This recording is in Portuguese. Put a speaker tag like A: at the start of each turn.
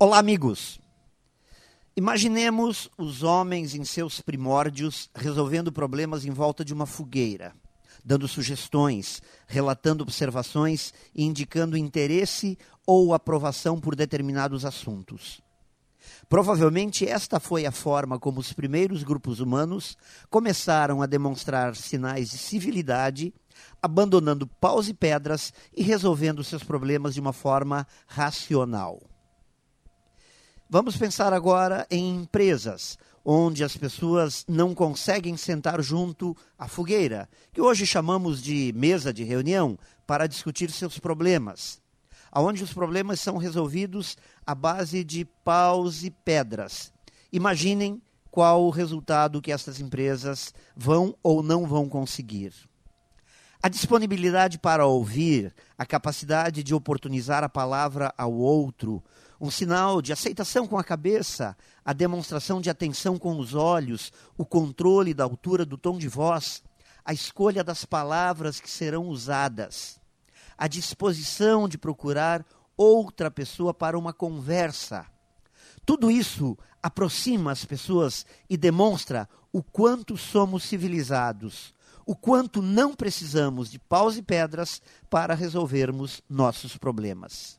A: Olá, amigos! Imaginemos os homens em seus primórdios resolvendo problemas em volta de uma fogueira, dando sugestões, relatando observações e indicando interesse ou aprovação por determinados assuntos. Provavelmente esta foi a forma como os primeiros grupos humanos começaram a demonstrar sinais de civilidade, abandonando paus e pedras e resolvendo seus problemas de uma forma racional. Vamos pensar agora em empresas onde as pessoas não conseguem sentar junto à fogueira, que hoje chamamos de mesa de reunião, para discutir seus problemas. Onde os problemas são resolvidos à base de paus e pedras. Imaginem qual o resultado que essas empresas vão ou não vão conseguir. A disponibilidade para ouvir, a capacidade de oportunizar a palavra ao outro, um sinal de aceitação com a cabeça, a demonstração de atenção com os olhos, o controle da altura do tom de voz, a escolha das palavras que serão usadas, a disposição de procurar outra pessoa para uma conversa. Tudo isso aproxima as pessoas e demonstra o quanto somos civilizados, o quanto não precisamos de paus e pedras para resolvermos nossos problemas.